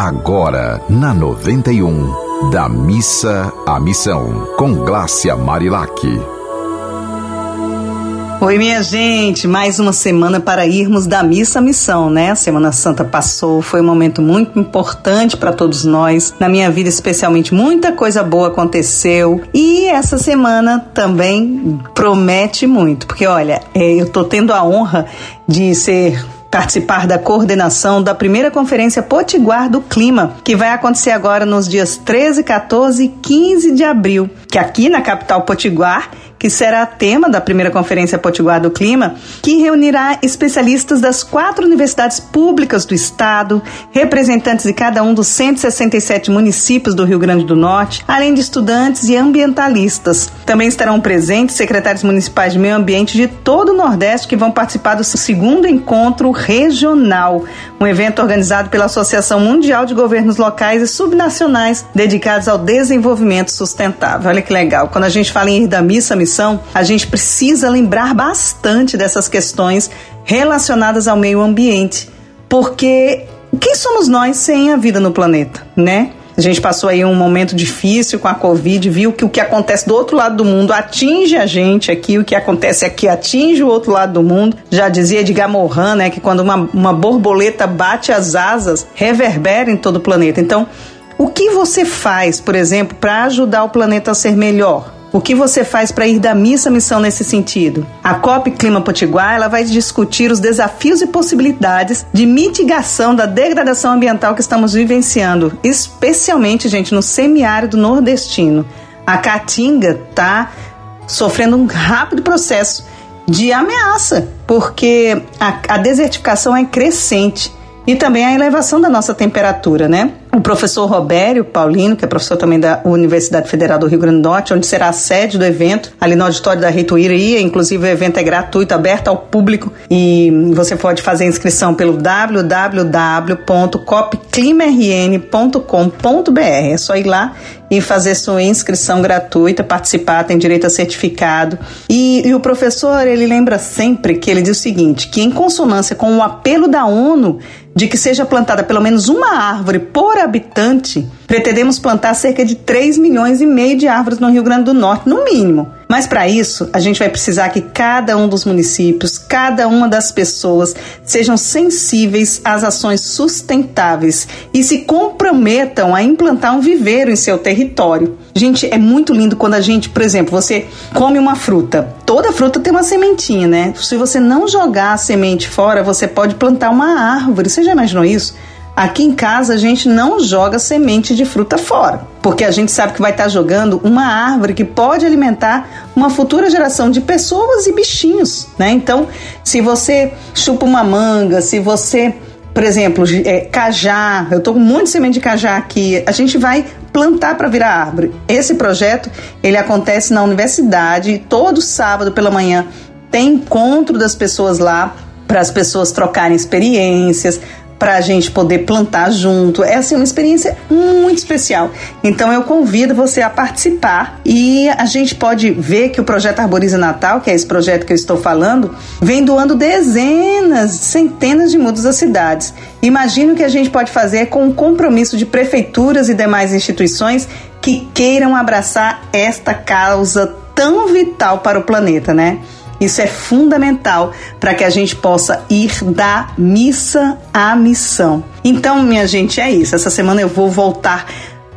agora na 91, da missa à missão, com Glácia Marilac. Oi, minha gente, mais uma semana para irmos da missa à missão, né? A Semana Santa passou, foi um momento muito importante para todos nós. Na minha vida, especialmente, muita coisa boa aconteceu. E essa semana também promete muito, porque olha, é, eu tô tendo a honra de ser participar da coordenação da primeira conferência Potiguar do Clima, que vai acontecer agora nos dias 13, 14 e 15 de abril, que aqui na capital Potiguar que será tema da primeira Conferência Potiguar do Clima, que reunirá especialistas das quatro universidades públicas do estado, representantes de cada um dos 167 municípios do Rio Grande do Norte, além de estudantes e ambientalistas. Também estarão presentes secretários municipais de meio ambiente de todo o Nordeste que vão participar do segundo encontro regional, um evento organizado pela Associação Mundial de Governos Locais e Subnacionais dedicados ao desenvolvimento sustentável. Olha que legal. Quando a gente fala em ir da missa, a gente precisa lembrar bastante dessas questões relacionadas ao meio ambiente, porque quem somos nós sem a vida no planeta, né? A gente passou aí um momento difícil com a Covid, viu que o que acontece do outro lado do mundo atinge a gente aqui, o que acontece aqui atinge o outro lado do mundo. Já dizia Edgar Morin, né, que quando uma, uma borboleta bate as asas, reverbera em todo o planeta. Então, o que você faz, por exemplo, para ajudar o planeta a ser melhor? O que você faz para ir da missa à missão nesse sentido? A COP Clima Potiguar ela vai discutir os desafios e possibilidades de mitigação da degradação ambiental que estamos vivenciando, especialmente, gente, no semiárido nordestino. A Caatinga está sofrendo um rápido processo de ameaça, porque a, a desertificação é crescente e também a elevação da nossa temperatura, né? O professor Robério Paulino, que é professor também da Universidade Federal do Rio Grande do Norte, onde será a sede do evento, ali no auditório da Reitoria, inclusive o evento é gratuito, aberto ao público e você pode fazer inscrição pelo www.copclimarn.com.br. É só ir lá e fazer sua inscrição gratuita, participar, tem direito a certificado. E, e, o professor, ele lembra sempre que ele diz o seguinte, que em consonância com o apelo da ONU de que seja plantada pelo menos uma árvore por habitante, pretendemos plantar cerca de 3 milhões e meio de árvores no Rio Grande do Norte, no mínimo. Mas para isso, a gente vai precisar que cada um dos municípios, cada uma das pessoas sejam sensíveis às ações sustentáveis e se comprometam a implantar um viveiro em seu território. Gente, é muito lindo quando a gente, por exemplo, você come uma fruta. Toda fruta tem uma sementinha, né? Se você não jogar a semente fora, você pode plantar uma árvore. Você já imaginou isso? Aqui em casa a gente não joga semente de fruta fora, porque a gente sabe que vai estar jogando uma árvore que pode alimentar uma futura geração de pessoas e bichinhos, né? Então, se você chupa uma manga, se você por exemplo, é, cajá, eu estou com de semente de cajá aqui, a gente vai plantar para virar árvore. Esse projeto, ele acontece na universidade, todo sábado pela manhã tem encontro das pessoas lá para as pessoas trocarem experiências, para a gente poder plantar junto. É assim uma experiência muito especial. Então eu convido você a participar e a gente pode ver que o projeto Arboriza Natal, que é esse projeto que eu estou falando, vem doando dezenas, centenas de mudas às cidades. Imagino que a gente pode fazer com o compromisso de prefeituras e demais instituições que queiram abraçar esta causa tão vital para o planeta, né? Isso é fundamental para que a gente possa ir da missa à missão. Então, minha gente, é isso. Essa semana eu vou voltar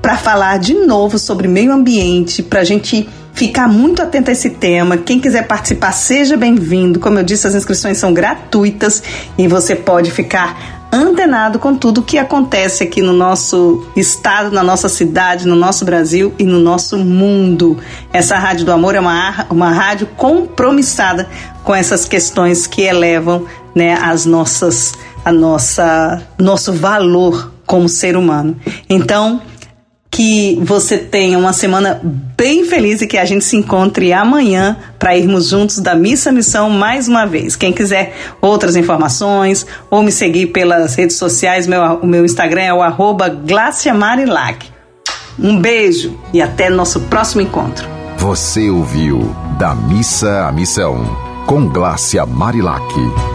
para falar de novo sobre meio ambiente, para a gente ficar muito atento a esse tema. Quem quiser participar, seja bem-vindo. Como eu disse, as inscrições são gratuitas e você pode ficar antenado com tudo que acontece aqui no nosso estado, na nossa cidade, no nosso Brasil e no nosso mundo. Essa Rádio do Amor é uma, uma rádio compromissada com essas questões que elevam né, as nossas, a nossa, nosso valor como ser humano. Então, que você tenha uma semana bem feliz e que a gente se encontre amanhã para irmos juntos da Missa Missão mais uma vez. Quem quiser outras informações ou me seguir pelas redes sociais, meu, o meu Instagram é o arroba glaciamarilac. Um beijo e até nosso próximo encontro. Você ouviu Da Missa à Missão com Glácia Marilac.